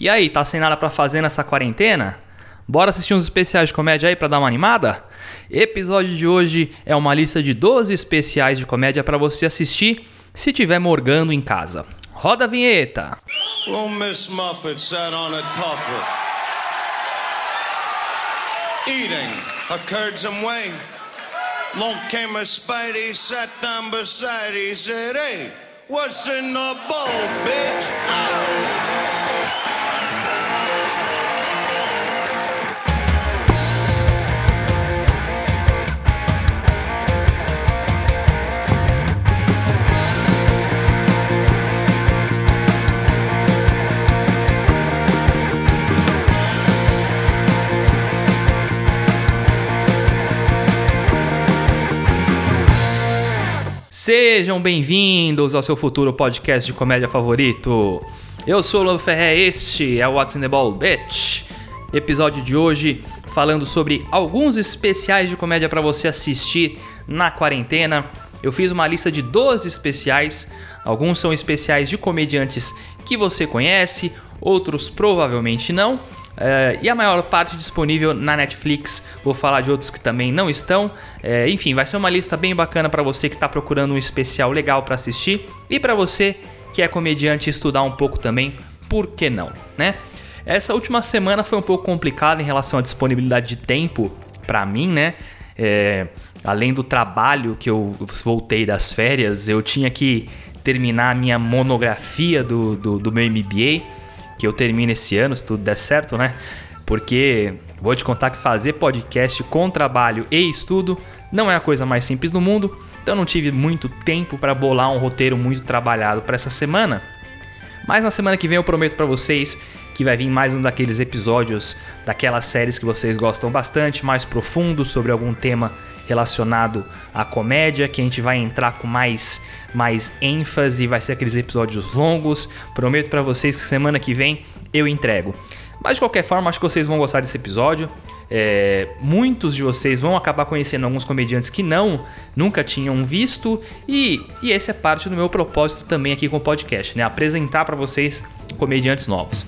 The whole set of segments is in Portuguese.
E aí, tá sem nada para fazer nessa quarentena? Bora assistir uns especiais de comédia aí para dar uma animada? Episódio de hoje é uma lista de 12 especiais de comédia para você assistir se tiver morgando em casa. Roda a vinheta. Well, Miss Muffet sat on a eating a curds and whey. Long came a Spidey, sat down beside, he said, "Hey, what's in the bowl, bitch?" Sejam bem-vindos ao seu futuro podcast de comédia favorito. Eu sou o Lobo Ferré, este é o What's in the Ball Bitch. Episódio de hoje falando sobre alguns especiais de comédia para você assistir na quarentena. Eu fiz uma lista de 12 especiais. Alguns são especiais de comediantes que você conhece, outros provavelmente não. Uh, e a maior parte disponível na Netflix. Vou falar de outros que também não estão. Uh, enfim, vai ser uma lista bem bacana para você que está procurando um especial legal para assistir e para você que é comediante estudar um pouco também. Por que não, né? Essa última semana foi um pouco complicada em relação à disponibilidade de tempo para mim, né? É, além do trabalho que eu voltei das férias, eu tinha que terminar a minha monografia do, do, do meu MBA que eu termine esse ano, se tudo der certo, né? Porque vou te contar que fazer podcast com trabalho e estudo não é a coisa mais simples do mundo, então não tive muito tempo para bolar um roteiro muito trabalhado para essa semana. Mas na semana que vem eu prometo para vocês que vai vir mais um daqueles episódios daquelas séries que vocês gostam bastante, mais profundo sobre algum tema relacionado à comédia, que a gente vai entrar com mais mais ênfase, vai ser aqueles episódios longos. Prometo para vocês que semana que vem eu entrego. Mas de qualquer forma, acho que vocês vão gostar desse episódio. É, muitos de vocês vão acabar conhecendo alguns comediantes que não, nunca tinham visto e, e esse é parte do meu propósito também aqui com o podcast, né? Apresentar para vocês comediantes novos.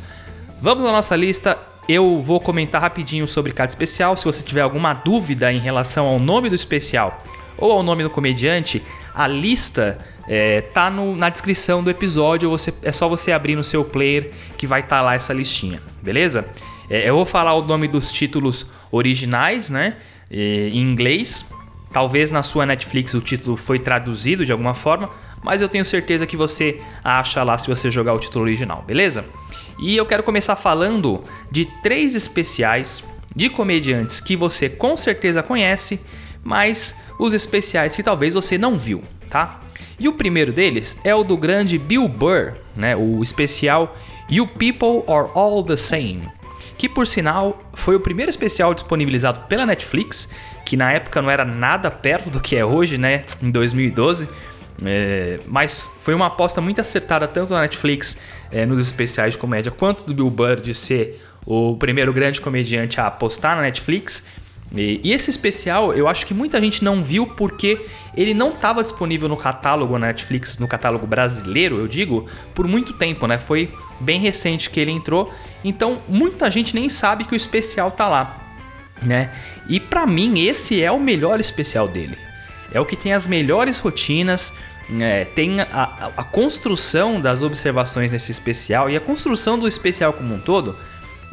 Vamos à nossa lista. Eu vou comentar rapidinho sobre cada especial. Se você tiver alguma dúvida em relação ao nome do especial ou ao nome do comediante, a lista é, tá no, na descrição do episódio. Você, é só você abrir no seu player que vai estar tá lá essa listinha, beleza? É, eu vou falar o nome dos títulos originais, né? em inglês. Talvez na sua Netflix o título foi traduzido de alguma forma, mas eu tenho certeza que você acha lá se você jogar o título original, beleza? E eu quero começar falando de três especiais de comediantes que você com certeza conhece, mas os especiais que talvez você não viu, tá? E o primeiro deles é o do grande Bill Burr, né? O especial You People Are All the Same, que por sinal foi o primeiro especial disponibilizado pela Netflix, que na época não era nada perto do que é hoje, né? Em 2012. É, mas foi uma aposta muito acertada tanto na Netflix é, nos especiais de comédia quanto do Bill Burr de ser o primeiro grande comediante a apostar na Netflix e, e, esse especial eu acho que muita gente não viu porque ele não estava disponível no catálogo na Netflix, no catálogo brasileiro, eu digo, por muito tempo, né? Foi bem recente que ele entrou, então muita gente nem sabe que o especial tá lá, né? E para mim esse é o melhor especial dele. É o que tem as melhores rotinas, é, tem a, a, construção das observações nesse especial e a construção do especial como um todo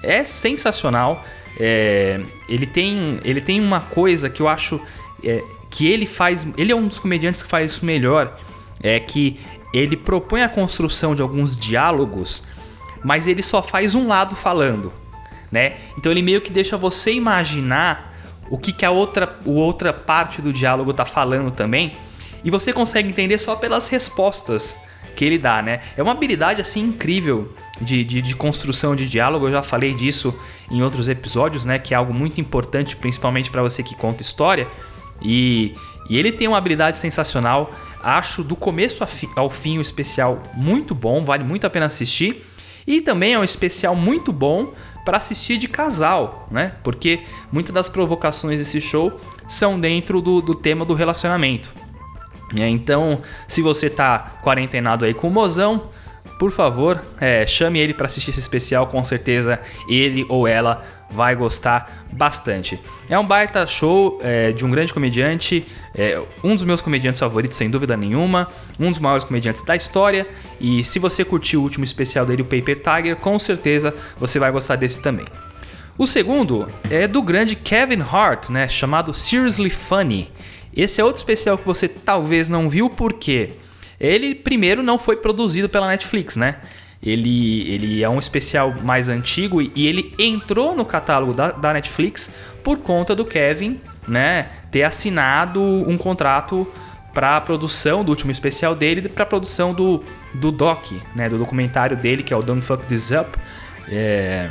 é sensacional. É, ele, tem, ele tem uma coisa que eu acho é, que ele faz. Ele é um dos comediantes que faz isso melhor. É que ele propõe a construção de alguns diálogos, mas ele só faz um lado falando, né? Então ele meio que deixa você imaginar o que, que a outra, a outra parte do diálogo tá falando também, e você consegue entender só pelas respostas que ele dá, né? É uma habilidade assim incrível de, de, de, construção de diálogo. Eu já falei disso em outros episódios, né? Que é algo muito importante, principalmente para você que conta história. E, e, ele tem uma habilidade sensacional. Acho do começo ao fim o especial muito bom, vale muito a pena assistir. E também é um especial muito bom para assistir de casal, né? Porque muitas das provocações desse show são dentro do, do tema do relacionamento. É, então, se você tá quarentenado aí com o mozão, por favor, é, chame ele para assistir esse especial, com certeza ele ou ela vai gostar bastante. É um baita show é, de um grande comediante, é, um dos meus comediantes favoritos, sem dúvida nenhuma, um dos maiores comediantes da história. E se você curtiu o último especial dele, o Paper Tiger, com certeza você vai gostar desse também. O segundo é do grande Kevin Hart, né, chamado Seriously Funny. Esse é outro especial que você talvez não viu, porque ele primeiro não foi produzido pela Netflix, né? Ele, ele é um especial mais antigo e, e ele entrou no catálogo da, da, Netflix por conta do Kevin, né, ter assinado um contrato para a produção do último especial dele, para a produção do, do doc, né, do documentário dele que é o Don't Fuck This Up. É...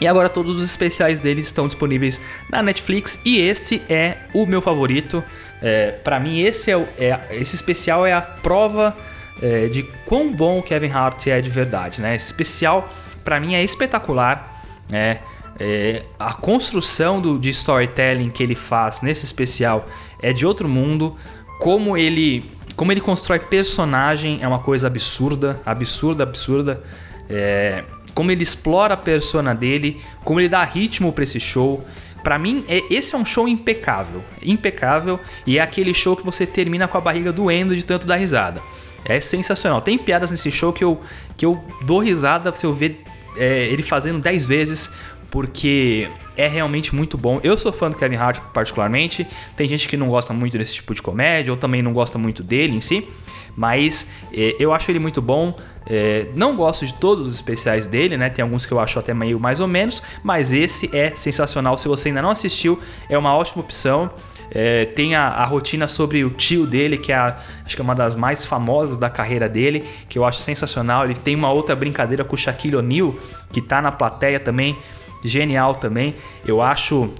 E agora todos os especiais dele estão disponíveis na Netflix e esse é o meu favorito. É, para mim esse é, é, esse especial é a prova é, de quão bom o Kevin Hart é de verdade, né? Esse especial para mim é espetacular, né? É, a construção do, de storytelling que ele faz nesse especial é de outro mundo. Como ele, como ele constrói personagem é uma coisa absurda, absurda, absurda. É, como ele explora a persona dele, como ele dá ritmo para esse show. Para mim, é, esse é um show impecável, impecável e é aquele show que você termina com a barriga doendo de tanto dar risada. É sensacional. Tem piadas nesse show que eu, que eu dou risada se eu ver é, ele fazendo 10 vezes, porque é realmente muito bom. Eu sou fã do Kevin Hart particularmente. Tem gente que não gosta muito desse tipo de comédia, ou também não gosta muito dele em si. Mas é, eu acho ele muito bom. É, não gosto de todos os especiais dele, né? Tem alguns que eu acho até meio mais ou menos. Mas esse é sensacional. Se você ainda não assistiu, é uma ótima opção. É, tem a, a, rotina sobre o tio dele, que é a, acho que é uma das mais famosas da carreira dele, que eu acho sensacional. Ele tem uma outra brincadeira com o Shaquille O'Neal, que tá na plateia também, genial também. Eu acho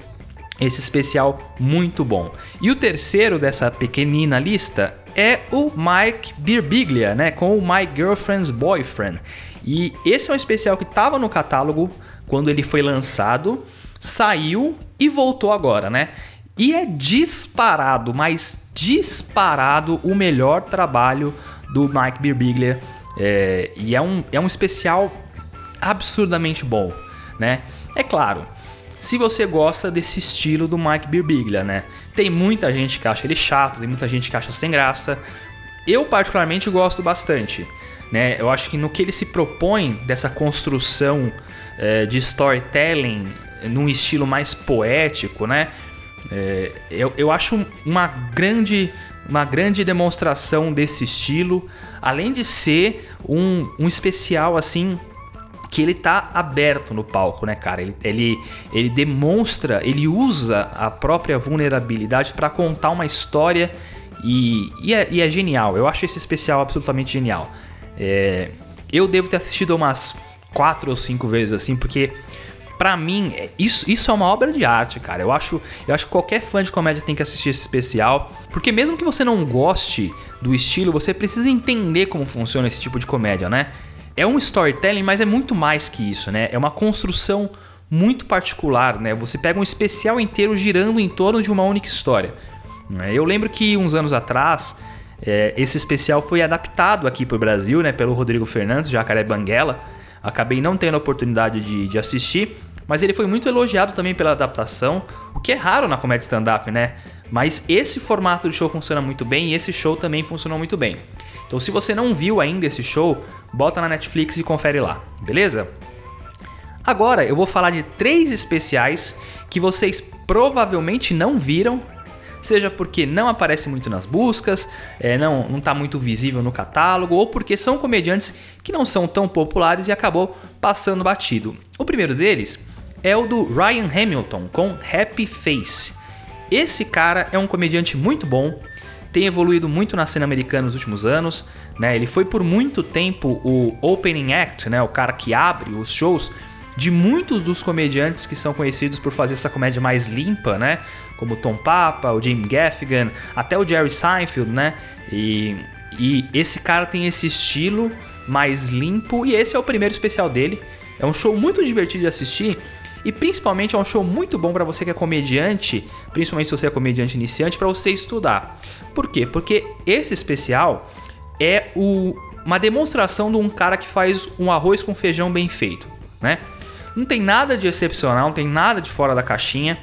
esse especial muito bom. E o terceiro dessa pequenina lista é o Mike Birbiglia, né, com o My Girlfriend's Boyfriend. E esse é um especial que estava no catálogo quando ele foi lançado, saiu e voltou agora, né? E é disparado, mas disparado o melhor trabalho do Mike Birbiglia. É, e é um, é um especial absurdamente bom, né? É claro, se você gosta desse estilo do Mike Birbiglia, né? Tem muita gente que acha ele chato, tem muita gente que acha sem graça. Eu particularmente gosto bastante, né? Eu acho que no que ele se propõe dessa construção é, de storytelling num estilo mais poético, né? É, eu, eu acho uma grande, uma grande demonstração desse estilo, além de ser um, um especial assim que ele tá aberto no palco, né, cara? Ele, ele, ele demonstra, ele usa a própria vulnerabilidade para contar uma história e, e, é, e, é, genial. Eu acho esse especial absolutamente genial. É, eu devo ter assistido umas quatro ou cinco vezes assim, porque para mim, é, isso, isso é uma obra de arte, cara. Eu acho, eu acho que qualquer fã de comédia tem que assistir esse especial, porque mesmo que você não goste do estilo, você precisa entender como funciona esse tipo de comédia, né? É um storytelling, mas é muito mais que isso, né? É uma construção muito particular, né? Você pega um especial inteiro girando em torno de uma única história. Né? Eu lembro que uns anos atrás, é, esse especial foi adaptado aqui para o Brasil, né? Pelo Rodrigo Fernandes, Jacaré Banguela. Acabei não tendo a oportunidade de, de assistir, mas ele foi muito elogiado também pela adaptação, o que é raro na comédia stand-up, né? Mas esse formato de show funciona muito bem e esse show também funcionou muito bem. Então, se você não viu ainda esse show, bota na Netflix e confere lá, beleza? Agora eu vou falar de três especiais que vocês provavelmente não viram, seja porque não aparece muito nas buscas, é, não não está muito visível no catálogo, ou porque são comediantes que não são tão populares e acabou passando batido. O primeiro deles é o do Ryan Hamilton com Happy Face. Esse cara é um comediante muito bom, tem evoluído muito na cena americana nos últimos anos, né? Ele foi por muito tempo o opening act, né? O cara que abre os shows de muitos dos comediantes que são conhecidos por fazer essa comédia mais limpa, né? Como Tom Papa, o Jim Gaffigan, até o Jerry Seinfeld, né? E, e esse cara tem esse estilo mais limpo e esse é o primeiro especial dele. É um show muito divertido de assistir e principalmente é um show muito bom para você que é comediante, principalmente se você é comediante iniciante, para você estudar. Por quê? Porque esse especial é o uma demonstração de um cara que faz um arroz com feijão bem feito, né? Não tem nada de excepcional, não tem nada de fora da caixinha.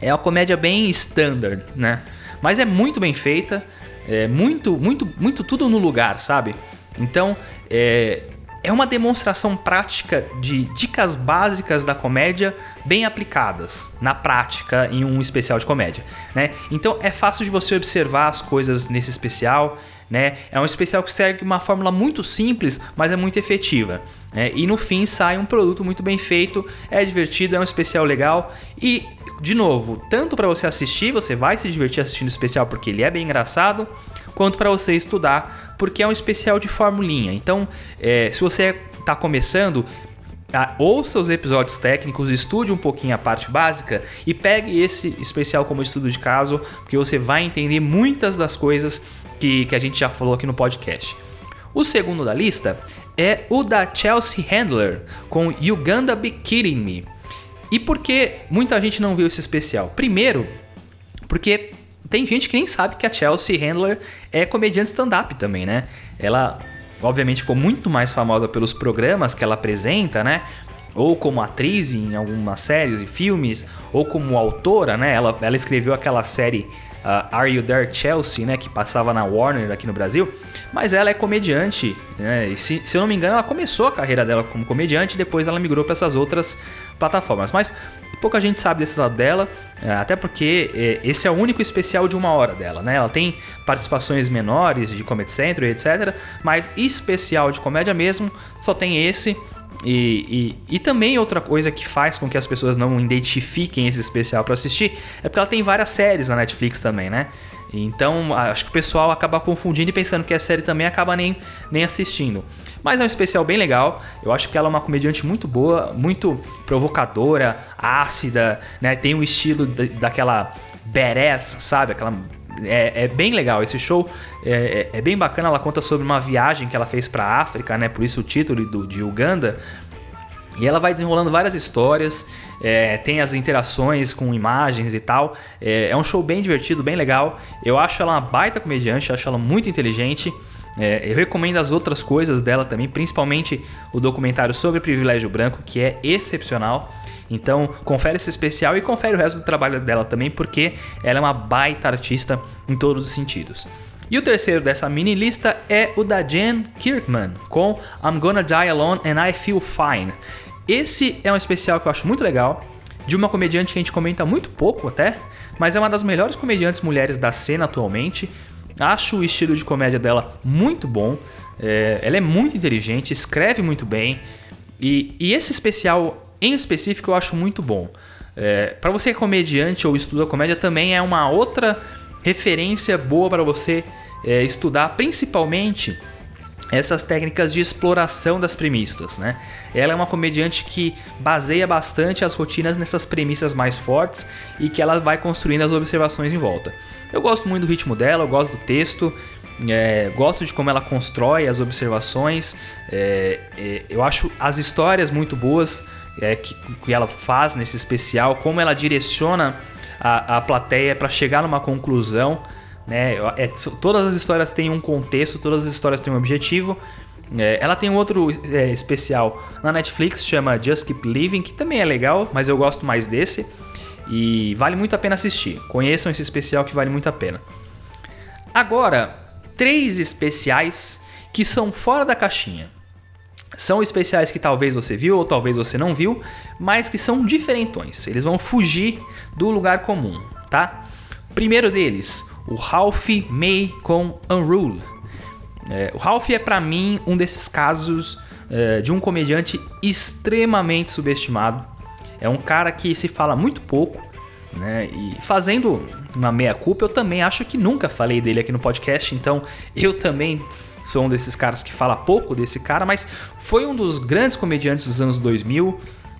É uma comédia bem standard, né? Mas é muito bem feita, é muito, muito, muito tudo no lugar, sabe? Então, é, é uma demonstração prática de dicas básicas da comédia bem aplicadas na prática em um especial de comédia, né? Então é fácil de você observar as coisas nesse especial, né? É um especial que segue uma fórmula muito simples, mas é muito efetiva. Né? E no fim sai um produto muito bem feito, é divertido, é um especial legal e de novo, tanto para você assistir, você vai se divertir assistindo o especial porque ele é bem engraçado, quanto para você estudar porque é um especial de formulinha. Então, é, se você está começando, Tá? Ouça os episódios técnicos, estude um pouquinho a parte básica e pegue esse especial como estudo de caso, porque você vai entender muitas das coisas que, que a gente já falou aqui no podcast. O segundo da lista é o da Chelsea Handler com Uganda Be Kidding Me. E por que muita gente não viu esse especial? Primeiro, porque tem gente que nem sabe que a Chelsea Handler é comediante stand-up também, né? Ela, obviamente, ficou muito mais famosa pelos programas que ela apresenta, né? Ou como atriz em algumas séries e filmes, ou como autora, né? Ela, ela escreveu aquela série uh, Are You There Chelsea, né, que passava na Warner aqui no Brasil, mas ela é comediante, né, e se, se eu não me engano ela começou a carreira dela como comediante e depois ela migrou para essas outras plataformas, mas pouca gente sabe desse lado dela, é, até porque é, esse é o único especial de uma hora dela, né? Ela tem participações menores de Comedy Central, etc. Mas especial de comédia mesmo, só tem esse. E, e, e, também outra coisa que faz com que as pessoas não identifiquem esse especial para assistir é porque ela tem várias séries na Netflix também, né? Então acho que o pessoal acaba confundindo e pensando que é série também acaba nem, nem assistindo. Mas é um especial bem legal. Eu acho que ela é uma comediante muito boa, muito provocadora, ácida, né? Tem o estilo daquela badass, sabe? Aquela é, é, bem legal. Esse show é, é, é, bem bacana. Ela conta sobre uma viagem que ela fez para a África, né? Por isso o título do, de Uganda. E ela vai desenrolando várias histórias, é, tem as interações com imagens e tal. É, é, um show bem divertido, bem legal. Eu acho ela uma baita comediante, acho ela muito inteligente. É, eu recomendo as outras coisas dela também, principalmente o documentário sobre privilégio branco, que é excepcional. Então, confere esse especial e confere o resto do trabalho dela também, porque ela é uma baita artista em todos os sentidos. E o terceiro dessa mini lista é o da Jen Kirkman, com I'm Gonna Die Alone and I Feel Fine. Esse é um especial que eu acho muito legal, de uma comediante que a gente comenta muito pouco até, mas é uma das melhores comediantes mulheres da cena atualmente. Acho o estilo de comédia dela muito bom. É, ela é muito inteligente, escreve muito bem. E, e esse especial em específico eu acho muito bom. É, para você que é comediante ou estuda comédia, também é uma outra referência boa para você é, estudar, principalmente essas técnicas de exploração das premissas, né? Ela é uma comediante que baseia bastante as rotinas nessas premissas mais fortes e que ela vai construindo as observações em volta. Eu gosto muito do ritmo dela, eu gosto do texto, é, gosto de como ela constrói as observações. É, é, eu acho as histórias muito boas é, que, que ela faz nesse especial, como ela direciona a, a plateia para chegar numa conclusão. Né? É, todas as histórias têm um contexto, todas as histórias têm um objetivo. É, ela tem um outro especial na Netflix, chama Just Keep Living, que também é legal, mas eu gosto mais desse. E vale muito a pena assistir. Conheçam esse especial que vale muito a pena. Agora, três especiais que são fora da caixinha. São especiais que talvez você viu ou talvez você não viu, mas que são diferentões. Eles vão fugir do lugar comum, tá? Primeiro deles, o Ralph May com Unrule. É, o Ralph é para mim um desses casos é, de um comediante extremamente subestimado. É um cara que se fala muito pouco, né? E fazendo uma meia culpa, eu também acho que nunca falei dele aqui no podcast, então eu também sou um desses caras que fala pouco desse cara, mas foi um dos grandes comediantes dos anos 2000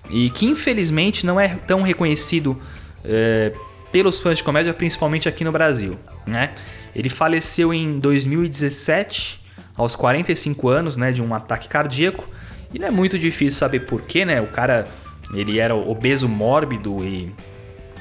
e que infelizmente não é tão reconhecido é, pelos fãs de comédia, principalmente aqui no Brasil. Né? Ele faleceu em 2017, aos 45 anos, né, de um ataque cardíaco. E não é muito difícil saber porquê, né? O cara ele era obeso mórbido e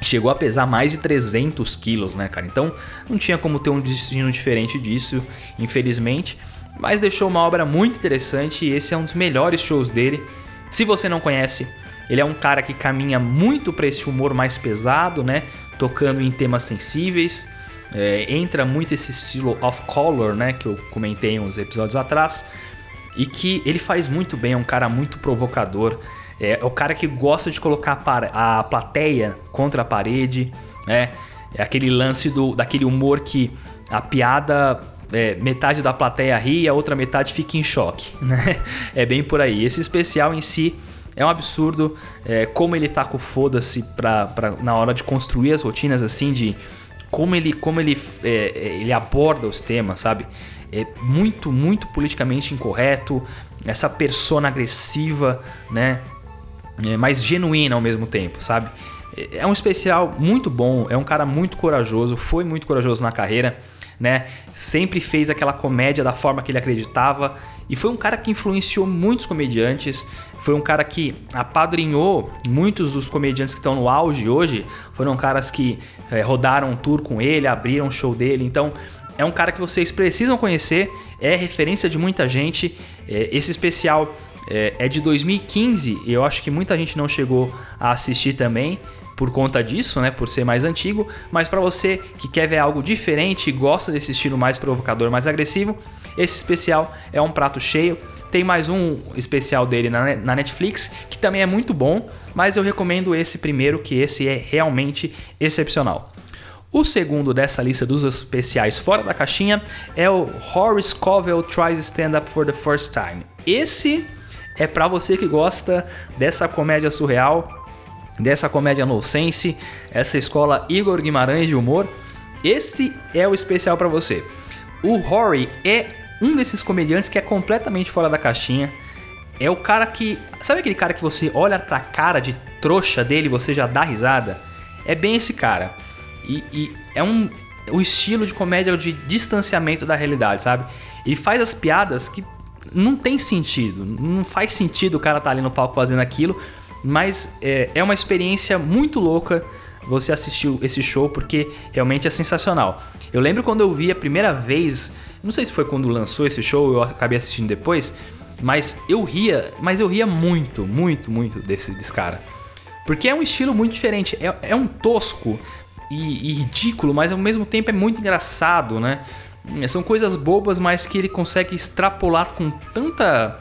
chegou a pesar mais de 300 quilos, né, cara? Então não tinha como ter um destino diferente disso, infelizmente. mas deixou uma obra muito interessante e esse é um dos melhores shows dele. Se você não conhece, ele é um cara que caminha muito para esse humor mais pesado, né? Tocando em temas sensíveis. É, entra muito esse estilo off color, né? Que eu comentei uns episódios atrás. E que ele faz muito bem, é um cara muito provocador. É, é o cara que gosta de colocar a plateia contra a parede, né? É aquele lance do, daquele humor que a piada é, metade da plateia ri e a outra metade fica em choque, né? É bem por aí. Esse especial em si é um absurdo é, como ele tá com foda-se na hora de construir as rotinas, assim, de como ele, como ele, é, é ele aborda os temas, sabe? É muito, muito politicamente incorreto, essa persona agressiva, né? É, mas genuína ao mesmo tempo, sabe? É, é um especial muito bom, é um cara muito corajoso, foi muito corajoso na carreira né? Sempre fez aquela comédia da forma que ele acreditava e foi um cara que influenciou muitos comediantes. Foi um cara que apadrinhou muitos dos comediantes que estão no auge hoje. Foram caras que é, rodaram um tour com ele, abriram um show dele. Então é um cara que vocês precisam conhecer. É referência de muita gente. É, esse especial é, é de 2015 e eu acho que muita gente não chegou a assistir também por conta disso, né, por ser mais antigo, mas para você que quer ver algo diferente e gosta desse estilo mais provocador, mais agressivo, esse especial é um prato cheio. Tem mais um especial dele na, Netflix que também é muito bom, mas eu recomendo esse primeiro, que esse é realmente excepcional. O segundo dessa lista dos especiais fora da caixinha é o Horace Covell Tries Stand Up for the First Time. Esse é para você que gosta dessa comédia surreal, dessa comédia nonsense, essa escola Igor Guimarães de humor, esse é o especial para você. O Rory é um desses comediantes que é completamente fora da caixinha. É o cara que. Sabe aquele cara que você olha pra cara de trouxa dele e você já dá risada? É bem esse cara. E, e é um. O estilo de comédia de distanciamento da realidade, sabe? Ele faz as piadas que não tem sentido. Não faz sentido o cara estar tá ali no palco fazendo aquilo, mas é, é uma experiência muito louca você assistiu esse show porque realmente é sensacional. Eu lembro quando eu vi a primeira vez, não sei se foi quando lançou esse show, eu acabei assistindo depois, mas eu ria, mas eu ria muito, muito, muito desse, desse cara. Porque é um estilo muito diferente, é, é um tosco e, e ridículo, mas ao mesmo tempo é muito engraçado, né? São coisas bobas, mas que ele consegue extrapolar com tanta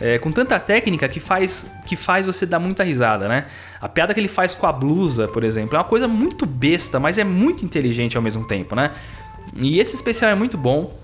é, com tanta técnica que faz, que faz você dar muita risada, né? A piada que ele faz com a blusa, por exemplo, é uma coisa muito besta, mas é muito inteligente ao mesmo tempo, né? E esse especial é muito bom.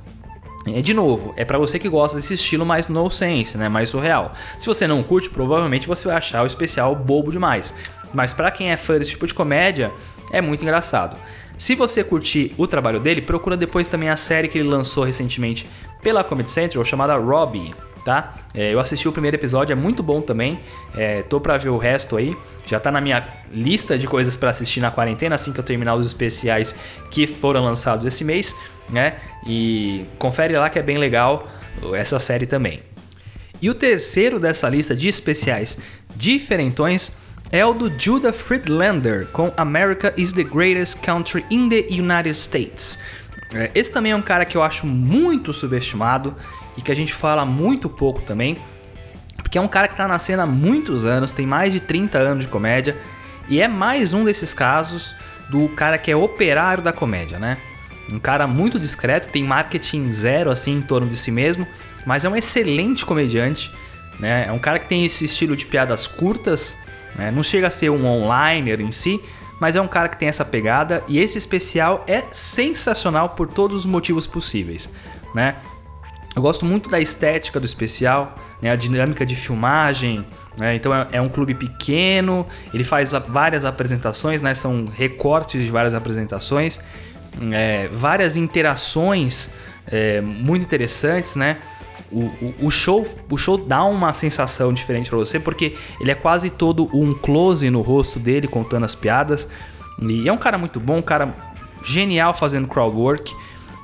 É, de novo, é para você que gosta desse estilo mais no sense, né? Mais surreal. Se você não curte, provavelmente você vai achar o especial bobo demais. Mas para quem é fã desse tipo de comédia, é muito engraçado. Se você curtir o trabalho dele, procura depois também a série que ele lançou recentemente pela Comedy Central chamada Robbie tá? É, eu assisti o primeiro episódio, é muito bom também. É, tô pra ver o resto aí. Já tá na minha lista de coisas para assistir na quarentena, assim que eu terminar os especiais que foram lançados esse mês, né? E confere lá que é bem legal essa série também. E o terceiro dessa lista de especiais diferentões é o do Judah Friedlander com America is the Greatest Country in the United States. É, esse também é um cara que eu acho muito subestimado e que a gente fala muito pouco também, porque é um cara que está na cena há muitos anos, tem mais de 30 anos de comédia, e é mais um desses casos do cara que é operário da comédia, né? Um cara muito discreto, tem marketing zero assim em torno de si mesmo, mas é um excelente comediante, né? É um cara que tem esse estilo de piadas curtas, né? não chega a ser um onliner em si, mas é um cara que tem essa pegada e esse especial é sensacional por todos os motivos possíveis, né? Eu gosto muito da estética do especial, né, a dinâmica de filmagem. Né, então é, é, um clube pequeno, ele faz várias apresentações, né, são recortes de várias apresentações, é, várias interações é, muito interessantes, né? O, o, o, show, o show dá uma sensação diferente para você porque ele é quase todo um close no rosto dele contando as piadas. E é um cara muito bom, um cara genial fazendo crowd work.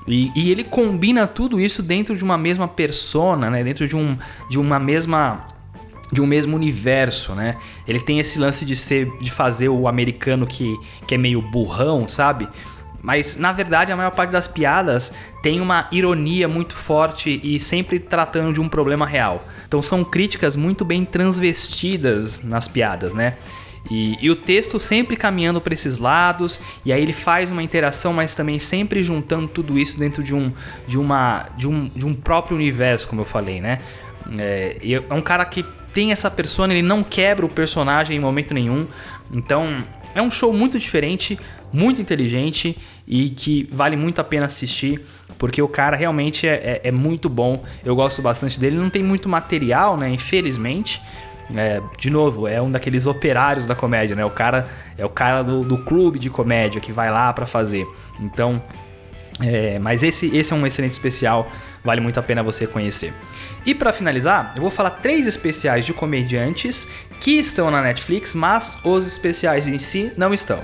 E, e, ele combina tudo isso dentro de uma mesma persona, né? Dentro de, um, de uma mesma de um mesmo universo, né? Ele tem esse lance de ser de fazer o americano que, que é meio burrão, sabe? Mas na verdade a maior parte das piadas tem uma ironia muito forte e sempre tratando de um problema real. Então são críticas muito bem transvestidas nas piadas, né? E, e, o texto sempre caminhando para esses lados, e aí ele faz uma interação, mas também sempre juntando tudo isso dentro de um, de uma, de um, de um próprio universo, como eu falei, né? É, é um cara que tem essa persona, ele não quebra o personagem em momento nenhum. Então é um show muito diferente, muito inteligente e que vale muito a pena assistir, porque o cara realmente é, é, é muito bom. Eu gosto bastante dele. Não tem muito material, né? Infelizmente. É, de novo, é um daqueles operários da comédia, né? O cara é o cara do, do clube de comédia que vai lá para fazer. Então, é, mas esse, esse é um excelente especial, vale muito a pena você conhecer. E para finalizar, eu vou falar três especiais de comediantes que estão na Netflix, mas os especiais em si não estão.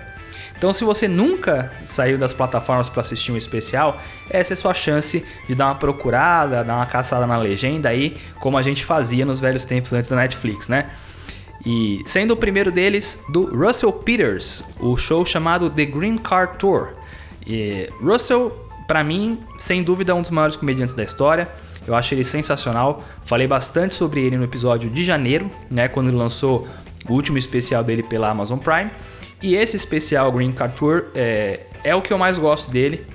Então, se você nunca saiu das plataformas para assistir um especial, essa é sua chance de dar uma procurada, dar uma caçada na legenda aí, como a gente fazia nos velhos tempos antes da Netflix, né? E sendo o primeiro deles do Russell Peters, o show chamado The Green Card Tour. E Russell, para mim, sem dúvida, é um dos maiores comediantes da história. Eu acho ele sensacional. Falei bastante sobre ele no episódio de janeiro, né, quando ele lançou o último especial dele pela Amazon Prime. E esse especial Green Card Tour é, é o que eu mais gosto dele.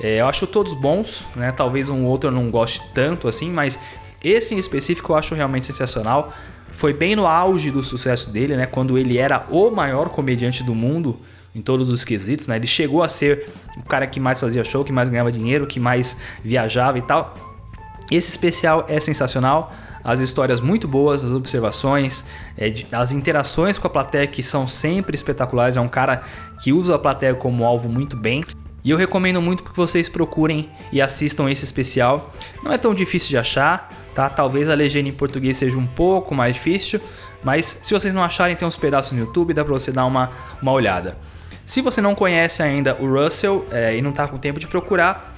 É, eu acho todos bons, né? Talvez um outro eu não goste tanto assim, mas esse em específico eu acho realmente sensacional. Foi bem no auge do sucesso dele, né? Quando ele era o maior comediante do mundo em todos os quesitos, né? Ele chegou a ser o cara que mais fazia show, que mais ganhava dinheiro, que mais viajava e tal. Esse especial é sensacional as histórias muito boas, as observações, é, as interações com a plateia que são sempre espetaculares. É um cara que usa a plateia como alvo muito bem. E eu recomendo muito que vocês procurem e assistam esse especial. Não é tão difícil de achar, tá? Talvez a legenda em português seja um pouco mais difícil, mas se vocês não acharem, tem uns pedaços no YouTube, dá pra você dar uma, uma olhada. Se você não conhece ainda o Russell é, e não está com tempo de procurar,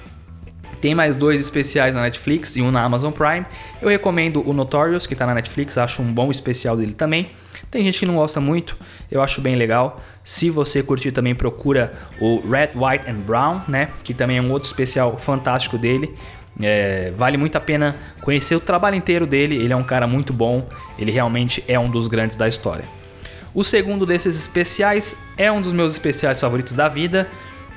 tem mais dois especiais na Netflix e um na Amazon Prime. Eu recomendo o Notorious, que está na Netflix, acho um bom especial dele também. Tem gente que não gosta muito, eu acho bem legal. Se você curtir também, procura o Red, White and Brown, né? Que também é um outro especial fantástico dele. É, vale muito a pena conhecer o trabalho inteiro dele. Ele é um cara muito bom, ele realmente é um dos grandes da história. O segundo desses especiais é um dos meus especiais favoritos da vida.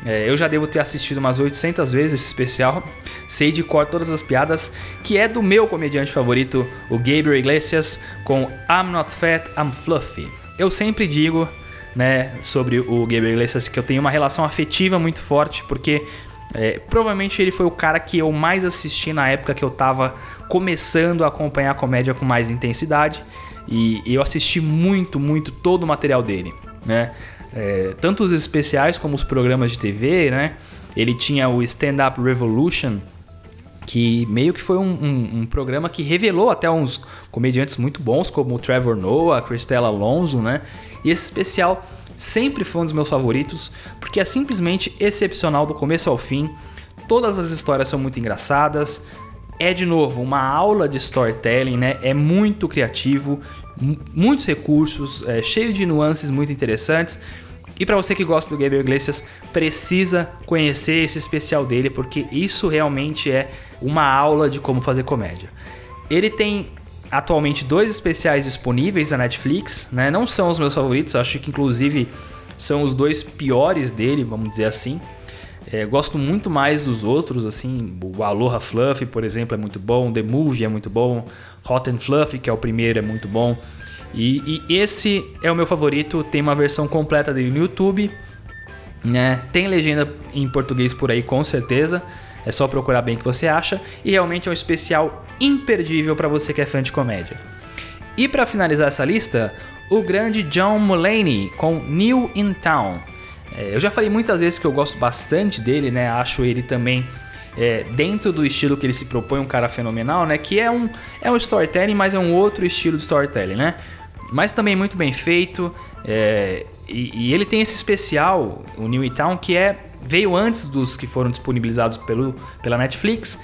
É, eu já devo ter assistido umas 800 vezes esse especial, sei de cor todas as piadas, que é do meu comediante favorito, o Gabriel Iglesias, com I'm Not Fat, I'm Fluffy. Eu sempre digo, né, sobre o Gabriel Iglesias que eu tenho uma relação afetiva muito forte, porque é, provavelmente ele foi o cara que eu mais assisti na época que eu tava começando a acompanhar a comédia com mais intensidade, e eu assisti muito, muito todo o material dele, né? É, tanto os especiais como os programas de TV, né? Ele tinha o Stand Up Revolution, que meio que foi um, um, um, programa que revelou até uns comediantes muito bons, como o Trevor Noah, Cristela Alonso, né? E esse especial sempre foi um dos meus favoritos, porque é simplesmente excepcional do começo ao fim. Todas as histórias são muito engraçadas. É de novo uma aula de storytelling, né? É muito criativo, muitos recursos, é, cheio de nuances muito interessantes. E para você que gosta do Gabriel Iglesias, precisa conhecer esse especial dele, porque isso realmente é uma aula de como fazer comédia. Ele tem atualmente dois especiais disponíveis na Netflix, né? Não são os meus favoritos, acho que inclusive são os dois piores dele, vamos dizer assim. É, gosto muito mais dos outros, assim, o Aloha Fluff, por exemplo, é muito bom, The Movie é muito bom, Hot and Fluffy, que é o primeiro, é muito bom. E, e, esse é o meu favorito, tem uma versão completa dele no YouTube, né? Tem legenda em português por aí com certeza. É só procurar bem que você acha e realmente é um especial imperdível para você que é fã de comédia. E para finalizar essa lista, o grande John Mulaney com New in Town. É, eu já falei muitas vezes que eu gosto bastante dele, né? Acho ele também é, dentro do estilo que ele se propõe um cara fenomenal, né? Que é um é um storytelling, mas é um outro estilo de storytelling, né? mas também muito bem feito. É, e, e, ele tem esse especial, o New Town, que é veio antes dos que foram disponibilizados pelo, pela Netflix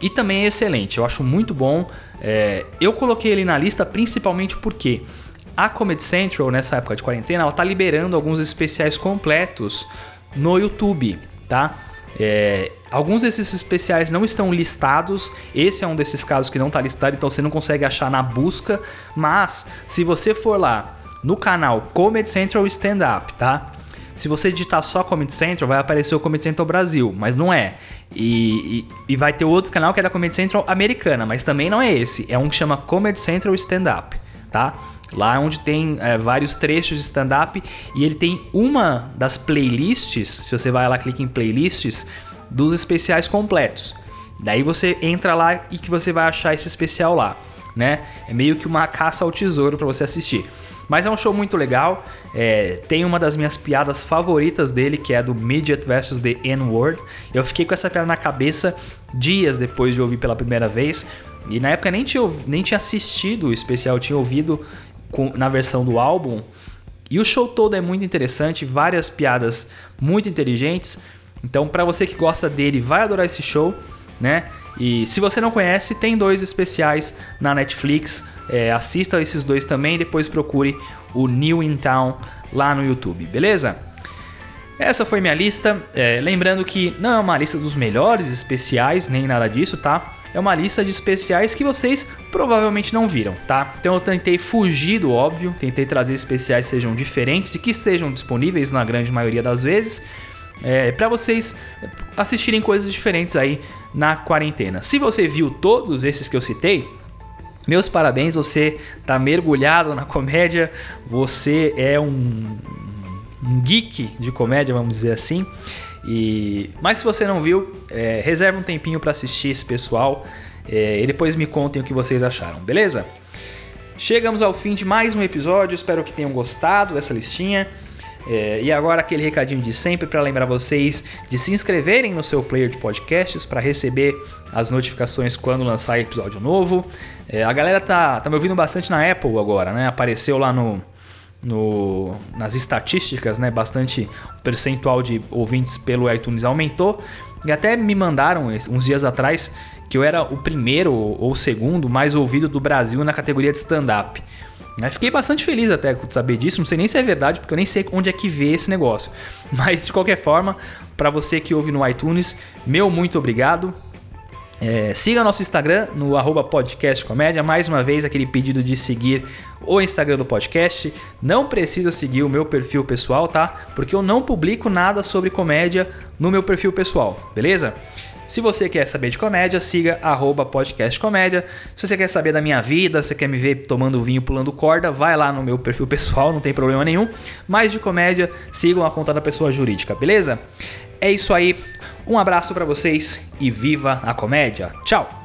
e também é excelente. Eu acho muito bom. É, eu coloquei ele na lista principalmente porque a Comedy Central nessa época de quarentena ela tá liberando alguns especiais completos no YouTube. tá? É, alguns desses especiais não estão listados. Esse é um desses casos que não está listado, então você não consegue achar na busca. Mas se você for lá no canal Comedy Central Stand Up, tá? Se você digitar só Comedy Central, vai aparecer o Comedy Central Brasil, mas não é. E, e, e, vai ter outro canal que é da Comedy Central americana, mas também não é esse. É um que chama Comedy Central Stand Up, tá? Lá é onde tem é, vários trechos de stand-up e ele tem uma das playlists. Se você vai lá, clica em playlists dos especiais completos. Daí você entra lá e que você vai achar esse especial lá, né? É meio que uma caça ao tesouro para você assistir. Mas é um show muito legal. É, tem uma das minhas piadas favoritas dele, que é do Midget vs The N-Word. Eu fiquei com essa piada na cabeça dias depois de ouvir pela primeira vez. E na época nem tinha, nem tinha assistido o especial, tinha ouvido com, na versão do álbum. E o show todo é muito interessante, várias piadas muito inteligentes. Então, para você que gosta dele, vai adorar esse show, né? E se você não conhece, tem dois especiais na Netflix. É, assista esses dois também e depois procure o New in Town lá no YouTube, beleza? Essa foi minha lista. É, lembrando que não é uma lista dos melhores especiais, nem nada disso, tá? É uma lista de especiais que vocês provavelmente não viram, tá? Então eu tentei fugir do óbvio, tentei trazer especiais que sejam diferentes e que estejam disponíveis na grande maioria das vezes, é, para vocês assistirem coisas diferentes aí na quarentena. Se você viu todos esses que eu citei, meus parabéns, você tá mergulhado na comédia, você é um, um geek de comédia, vamos dizer assim. E, mas se você não viu, é, reserve um tempinho para assistir esse pessoal é, e depois me contem o que vocês acharam, beleza? Chegamos ao fim de mais um episódio, espero que tenham gostado dessa listinha. É, e agora aquele recadinho de sempre para lembrar vocês de se inscreverem no seu player de podcasts para receber as notificações quando lançar episódio novo. É, a galera tá, tá me ouvindo bastante na Apple agora, né? Apareceu lá no, no, nas estatísticas, né? Bastante percentual de ouvintes pelo iTunes aumentou. E até me mandaram uns dias atrás que eu era o primeiro ou segundo mais ouvido do Brasil na categoria de stand-up. Fiquei bastante feliz até de saber disso. Não sei nem se é verdade, porque eu nem sei onde é que vê esse negócio. Mas de qualquer forma, para você que ouve no iTunes, meu muito obrigado. É, siga nosso Instagram no arroba podcastcomédia. Mais uma vez, aquele pedido de seguir o Instagram do podcast. Não precisa seguir o meu perfil pessoal, tá? Porque eu não publico nada sobre comédia no meu perfil pessoal, beleza? Se você quer saber de comédia, siga arroba podcastcomédia. Se você quer saber da minha vida, você quer me ver tomando vinho, pulando corda, vai lá no meu perfil pessoal, não tem problema nenhum. Mas de comédia, sigam a conta da pessoa jurídica, beleza? É isso aí. Um abraço para vocês e viva a comédia. Tchau!